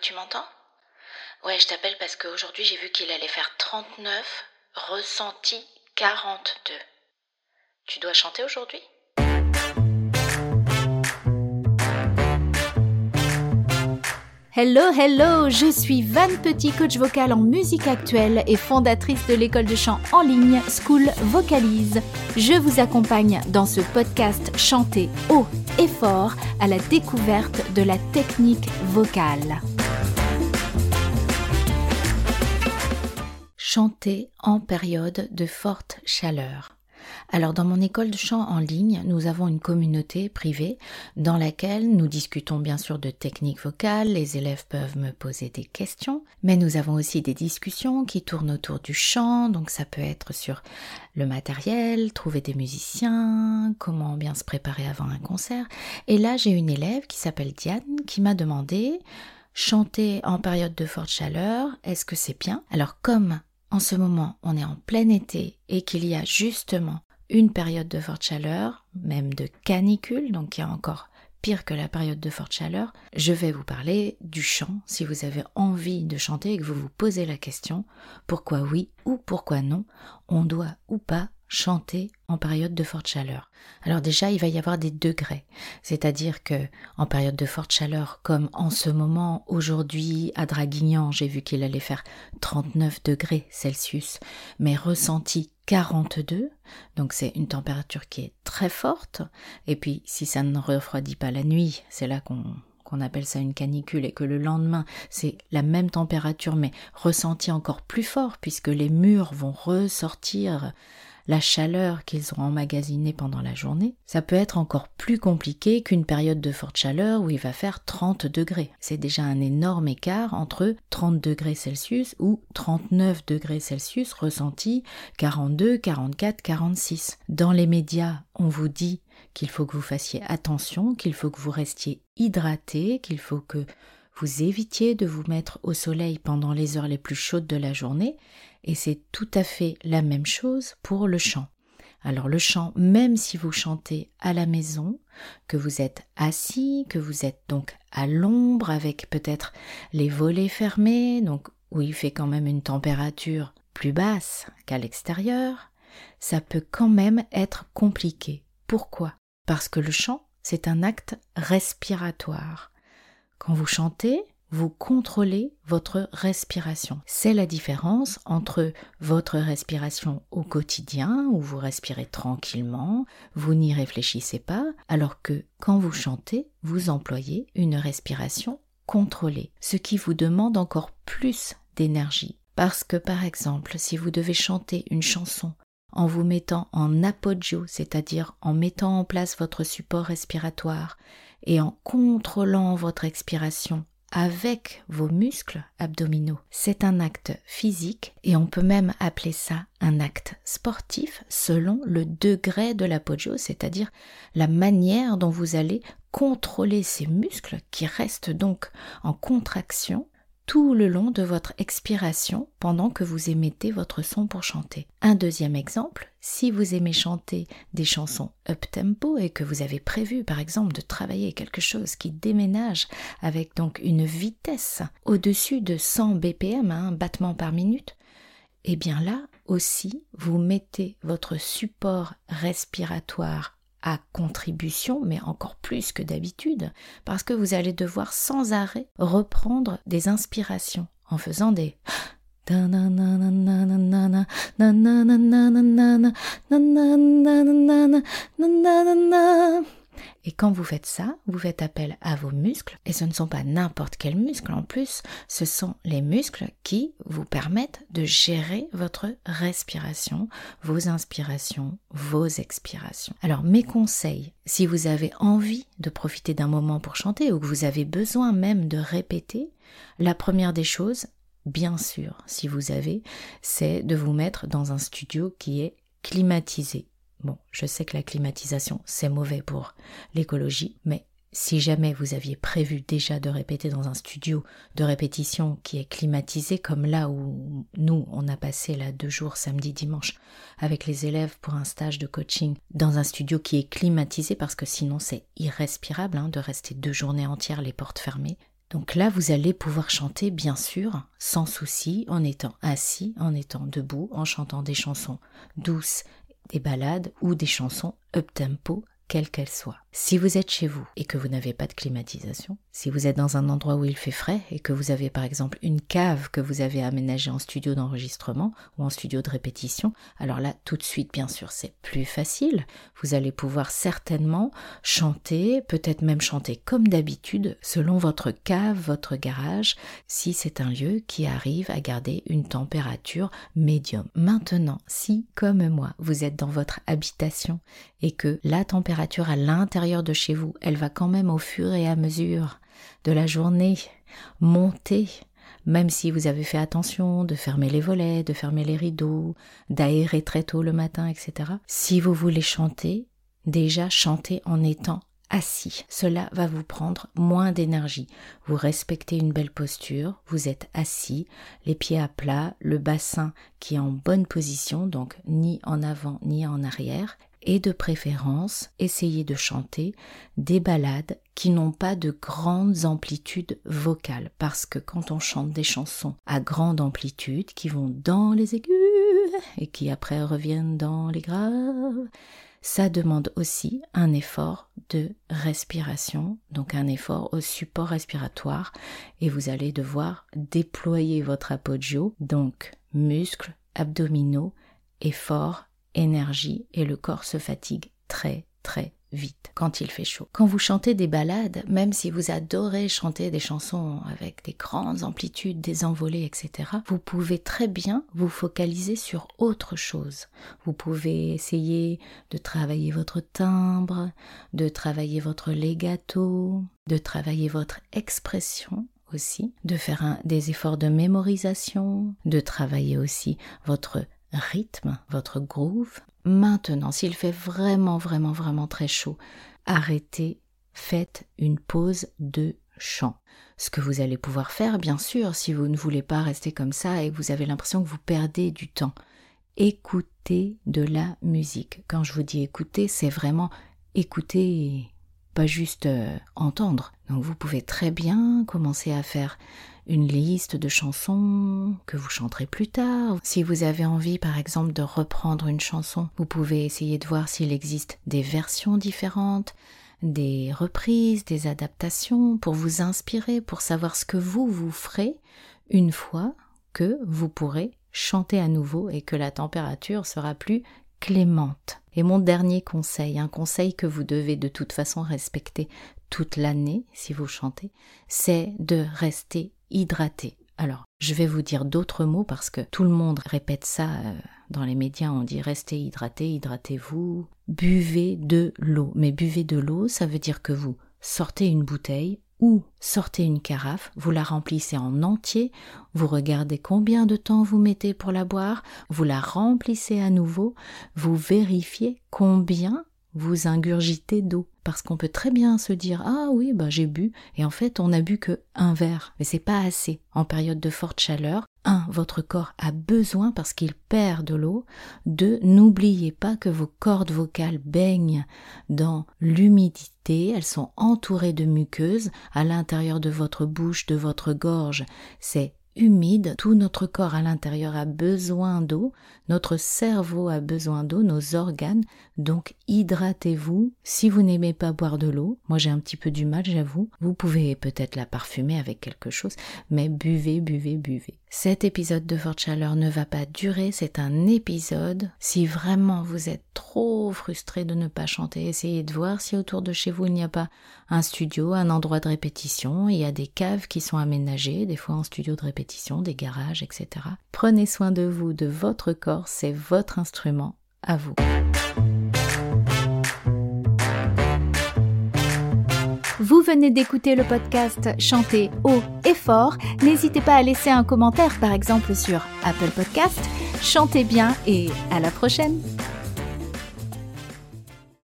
tu m'entends? Ouais, je t'appelle parce qu'aujourd'hui j'ai vu qu'il allait faire 39, ressenti 42. Tu dois chanter aujourd'hui? Hello, hello, je suis Van Petit, coach vocal en musique actuelle et fondatrice de l'école de chant en ligne School Vocalise. Je vous accompagne dans ce podcast chanter haut et fort à la découverte de la technique vocale. Chanter en période de forte chaleur. Alors dans mon école de chant en ligne, nous avons une communauté privée dans laquelle nous discutons bien sûr de techniques vocales, les élèves peuvent me poser des questions, mais nous avons aussi des discussions qui tournent autour du chant, donc ça peut être sur le matériel, trouver des musiciens, comment bien se préparer avant un concert. Et là j'ai une élève qui s'appelle Diane qui m'a demandé chanter en période de forte chaleur, est-ce que c'est bien? Alors comme en ce moment on est en plein été et qu'il y a justement une période de forte chaleur, même de canicule, donc qui est encore pire que la période de forte chaleur, je vais vous parler du chant. Si vous avez envie de chanter et que vous vous posez la question pourquoi oui ou pourquoi non, on doit ou pas chanter en période de forte chaleur. Alors déjà, il va y avoir des degrés, c'est-à-dire que en période de forte chaleur, comme en ce moment, aujourd'hui, à Draguignan, j'ai vu qu'il allait faire 39 degrés Celsius, mais ressenti 42, donc c'est une température qui est très forte, et puis si ça ne refroidit pas la nuit, c'est là qu'on qu'on appelle ça une canicule et que le lendemain c'est la même température mais ressentie encore plus fort puisque les murs vont ressortir la chaleur qu'ils ont emmagasinée pendant la journée, ça peut être encore plus compliqué qu'une période de forte chaleur où il va faire 30 degrés. C'est déjà un énorme écart entre 30 degrés Celsius ou 39 degrés Celsius ressentis 42, 44, 46. Dans les médias, on vous dit qu'il faut que vous fassiez attention, qu'il faut que vous restiez hydraté, qu'il faut que vous évitiez de vous mettre au soleil pendant les heures les plus chaudes de la journée, et c'est tout à fait la même chose pour le chant. Alors le chant, même si vous chantez à la maison, que vous êtes assis, que vous êtes donc à l'ombre avec peut-être les volets fermés, donc où il fait quand même une température plus basse qu'à l'extérieur, ça peut quand même être compliqué. Pourquoi? Parce que le chant, c'est un acte respiratoire. Quand vous chantez, vous contrôlez votre respiration. C'est la différence entre votre respiration au quotidien, où vous respirez tranquillement, vous n'y réfléchissez pas, alors que quand vous chantez, vous employez une respiration contrôlée, ce qui vous demande encore plus d'énergie. Parce que par exemple, si vous devez chanter une chanson en vous mettant en apogeo, c'est-à-dire en mettant en place votre support respiratoire et en contrôlant votre expiration avec vos muscles abdominaux. C'est un acte physique et on peut même appeler ça un acte sportif selon le degré de l'apogeo, c'est-à-dire la manière dont vous allez contrôler ces muscles qui restent donc en contraction tout le long de votre expiration pendant que vous émettez votre son pour chanter. Un deuxième exemple, si vous aimez chanter des chansons up-tempo et que vous avez prévu par exemple de travailler quelque chose qui déménage avec donc une vitesse au-dessus de 100 BPM, un battement par minute, eh bien là aussi, vous mettez votre support respiratoire contribution, mais encore plus que d'habitude, parce que vous allez devoir sans arrêt reprendre des inspirations en faisant des et quand vous faites ça, vous faites appel à vos muscles, et ce ne sont pas n'importe quels muscles. En plus, ce sont les muscles qui vous permettent de gérer votre respiration, vos inspirations, vos expirations. Alors mes conseils, si vous avez envie de profiter d'un moment pour chanter ou que vous avez besoin même de répéter, la première des choses, bien sûr, si vous avez, c'est de vous mettre dans un studio qui est climatisé Bon, je sais que la climatisation, c'est mauvais pour l'écologie, mais si jamais vous aviez prévu déjà de répéter dans un studio de répétition qui est climatisé, comme là où nous, on a passé là deux jours, samedi, dimanche, avec les élèves pour un stage de coaching, dans un studio qui est climatisé, parce que sinon c'est irrespirable hein, de rester deux journées entières les portes fermées, Donc là, vous allez pouvoir chanter, bien sûr, sans souci, en étant assis, en étant debout, en chantant des chansons douces, des ballades ou des chansons up-tempo, quelles qu'elles soient. Si vous êtes chez vous et que vous n'avez pas de climatisation, si vous êtes dans un endroit où il fait frais et que vous avez par exemple une cave que vous avez aménagée en studio d'enregistrement ou en studio de répétition, alors là tout de suite bien sûr c'est plus facile. Vous allez pouvoir certainement chanter, peut-être même chanter comme d'habitude selon votre cave, votre garage, si c'est un lieu qui arrive à garder une température médium. Maintenant, si comme moi vous êtes dans votre habitation et que la température à l'intérieur de chez vous, elle va quand même au fur et à mesure de la journée monter, même si vous avez fait attention de fermer les volets, de fermer les rideaux, d'aérer très tôt le matin, etc. Si vous voulez chanter, déjà chantez en étant assis. Cela va vous prendre moins d'énergie. Vous respectez une belle posture, vous êtes assis, les pieds à plat, le bassin qui est en bonne position, donc ni en avant ni en arrière, et de préférence essayez de chanter des ballades qui n'ont pas de grandes amplitudes vocales. Parce que quand on chante des chansons à grande amplitude qui vont dans les aigus et qui après reviennent dans les graves, ça demande aussi un effort de respiration, donc un effort au support respiratoire. Et vous allez devoir déployer votre apogeo, donc muscles, abdominaux, effort énergie et le corps se fatigue très très vite quand il fait chaud. Quand vous chantez des ballades, même si vous adorez chanter des chansons avec des grandes amplitudes, des envolées, etc., vous pouvez très bien vous focaliser sur autre chose. Vous pouvez essayer de travailler votre timbre, de travailler votre legato, de travailler votre expression aussi, de faire des efforts de mémorisation, de travailler aussi votre rythme, votre groove. Maintenant, s'il fait vraiment, vraiment, vraiment très chaud, arrêtez, faites une pause de chant. Ce que vous allez pouvoir faire, bien sûr, si vous ne voulez pas rester comme ça et que vous avez l'impression que vous perdez du temps, écoutez de la musique. Quand je vous dis écouter, c'est vraiment écouter, pas juste euh, entendre. Donc vous pouvez très bien commencer à faire une liste de chansons que vous chanterez plus tard. Si vous avez envie par exemple de reprendre une chanson, vous pouvez essayer de voir s'il existe des versions différentes, des reprises, des adaptations pour vous inspirer, pour savoir ce que vous vous ferez une fois que vous pourrez chanter à nouveau et que la température sera plus clémente. Et mon dernier conseil, un conseil que vous devez de toute façon respecter toute l'année si vous chantez, c'est de rester hydraté. Alors, je vais vous dire d'autres mots parce que tout le monde répète ça euh, dans les médias, on dit restez hydraté, hydratez-vous, buvez de l'eau. Mais buvez de l'eau, ça veut dire que vous sortez une bouteille ou sortez une carafe, vous la remplissez en entier, vous regardez combien de temps vous mettez pour la boire, vous la remplissez à nouveau, vous vérifiez combien vous ingurgitez d'eau. Parce qu'on peut très bien se dire Ah oui, bah j'ai bu, et en fait on n'a bu que un verre. Mais c'est pas assez. En période de forte chaleur, un, votre corps a besoin parce qu'il perd de l'eau. Deux, n'oubliez pas que vos cordes vocales baignent dans l'humidité, elles sont entourées de muqueuses à l'intérieur de votre bouche, de votre gorge. C'est humide, tout notre corps à l'intérieur a besoin d'eau, notre cerveau a besoin d'eau, nos organes, donc hydratez-vous. Si vous n'aimez pas boire de l'eau, moi j'ai un petit peu du mal, j'avoue, vous pouvez peut-être la parfumer avec quelque chose, mais buvez, buvez, buvez. Cet épisode de Forte Chaleur ne va pas durer, c'est un épisode. Si vraiment vous êtes trop frustré de ne pas chanter, essayez de voir si autour de chez vous il n'y a pas un studio, un endroit de répétition, il y a des caves qui sont aménagées, des fois en studio de répétition, des garages, etc. Prenez soin de vous, de votre corps, c'est votre instrument, à vous. Vous venez d'écouter le podcast Chanter haut et fort. N'hésitez pas à laisser un commentaire par exemple sur Apple Podcast. Chantez bien et à la prochaine.